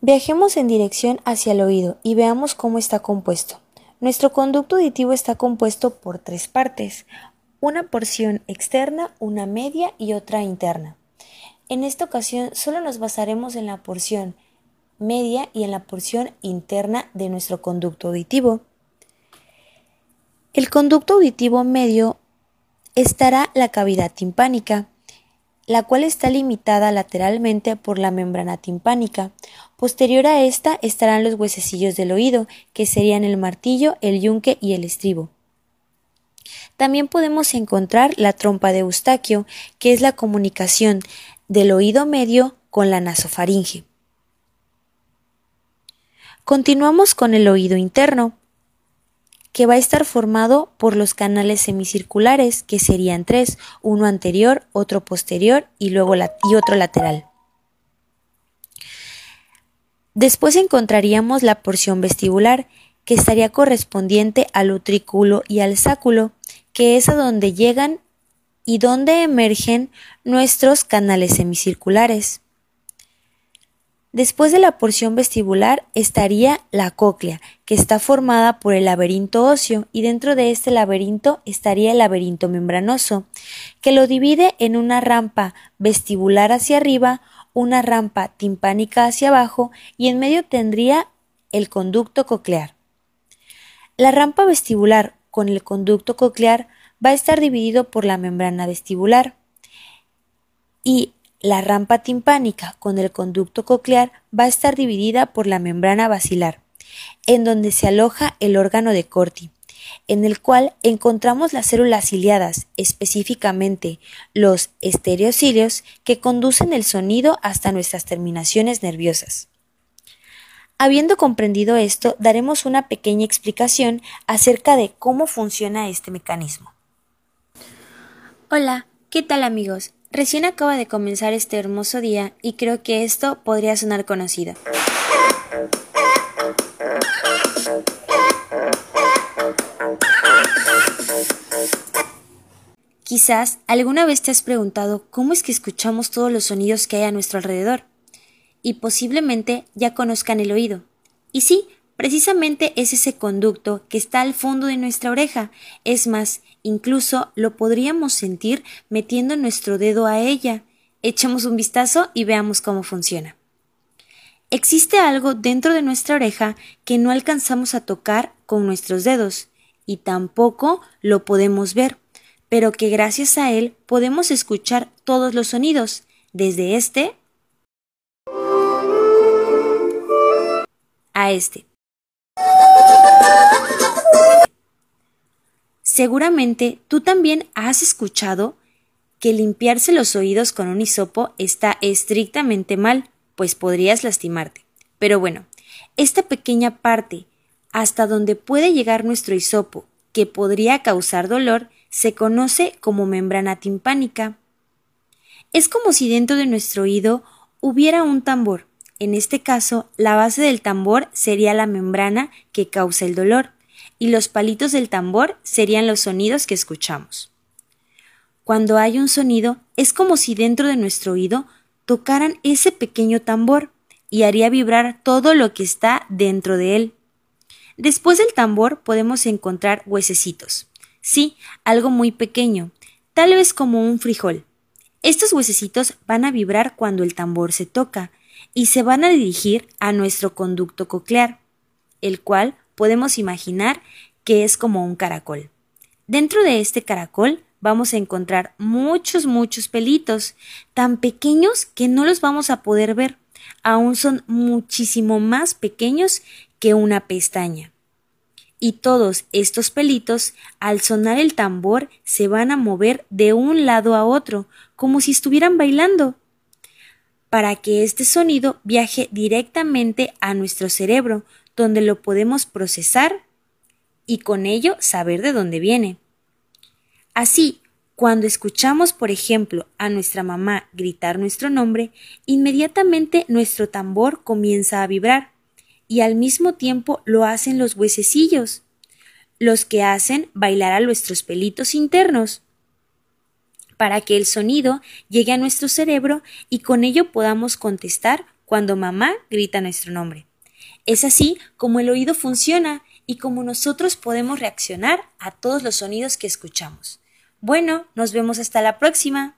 Viajemos en dirección hacia el oído y veamos cómo está compuesto. Nuestro conducto auditivo está compuesto por tres partes, una porción externa, una media y otra interna. En esta ocasión solo nos basaremos en la porción media y en la porción interna de nuestro conducto auditivo. El conducto auditivo medio estará la cavidad timpánica, la cual está limitada lateralmente por la membrana timpánica. Posterior a esta estarán los huesecillos del oído, que serían el martillo, el yunque y el estribo. También podemos encontrar la trompa de Eustaquio, que es la comunicación del oído medio con la nasofaringe. Continuamos con el oído interno, que va a estar formado por los canales semicirculares, que serían tres, uno anterior, otro posterior y luego y otro lateral. Después encontraríamos la porción vestibular, que estaría correspondiente al utrículo y al sáculo, que es a donde llegan y donde emergen nuestros canales semicirculares. Después de la porción vestibular estaría la cóclea, que está formada por el laberinto óseo, y dentro de este laberinto estaría el laberinto membranoso, que lo divide en una rampa vestibular hacia arriba, una rampa timpánica hacia abajo, y en medio tendría el conducto coclear. La rampa vestibular con el conducto coclear va a estar dividido por la membrana vestibular y la rampa timpánica con el conducto coclear va a estar dividida por la membrana basilar, en donde se aloja el órgano de Corti, en el cual encontramos las células ciliadas, específicamente los estereocilios que conducen el sonido hasta nuestras terminaciones nerviosas. Habiendo comprendido esto, daremos una pequeña explicación acerca de cómo funciona este mecanismo. Hola, ¿qué tal amigos? Recién acaba de comenzar este hermoso día y creo que esto podría sonar conocido. Quizás alguna vez te has preguntado cómo es que escuchamos todos los sonidos que hay a nuestro alrededor y posiblemente ya conozcan el oído. Y sí, Precisamente es ese conducto que está al fondo de nuestra oreja. Es más, incluso lo podríamos sentir metiendo nuestro dedo a ella. Echemos un vistazo y veamos cómo funciona. Existe algo dentro de nuestra oreja que no alcanzamos a tocar con nuestros dedos y tampoco lo podemos ver, pero que gracias a él podemos escuchar todos los sonidos, desde este a este. Seguramente tú también has escuchado que limpiarse los oídos con un hisopo está estrictamente mal, pues podrías lastimarte. Pero bueno, esta pequeña parte hasta donde puede llegar nuestro hisopo, que podría causar dolor, se conoce como membrana timpánica. Es como si dentro de nuestro oído hubiera un tambor. En este caso, la base del tambor sería la membrana que causa el dolor y los palitos del tambor serían los sonidos que escuchamos. Cuando hay un sonido, es como si dentro de nuestro oído tocaran ese pequeño tambor y haría vibrar todo lo que está dentro de él. Después del tambor podemos encontrar huesecitos. Sí, algo muy pequeño, tal vez como un frijol. Estos huesecitos van a vibrar cuando el tambor se toca y se van a dirigir a nuestro conducto coclear, el cual podemos imaginar que es como un caracol. Dentro de este caracol vamos a encontrar muchos, muchos pelitos, tan pequeños que no los vamos a poder ver. Aún son muchísimo más pequeños que una pestaña. Y todos estos pelitos, al sonar el tambor, se van a mover de un lado a otro, como si estuvieran bailando, para que este sonido viaje directamente a nuestro cerebro, donde lo podemos procesar y con ello saber de dónde viene. Así, cuando escuchamos, por ejemplo, a nuestra mamá gritar nuestro nombre, inmediatamente nuestro tambor comienza a vibrar y al mismo tiempo lo hacen los huesecillos, los que hacen bailar a nuestros pelitos internos, para que el sonido llegue a nuestro cerebro y con ello podamos contestar cuando mamá grita nuestro nombre. Es así como el oído funciona y como nosotros podemos reaccionar a todos los sonidos que escuchamos. Bueno, nos vemos hasta la próxima.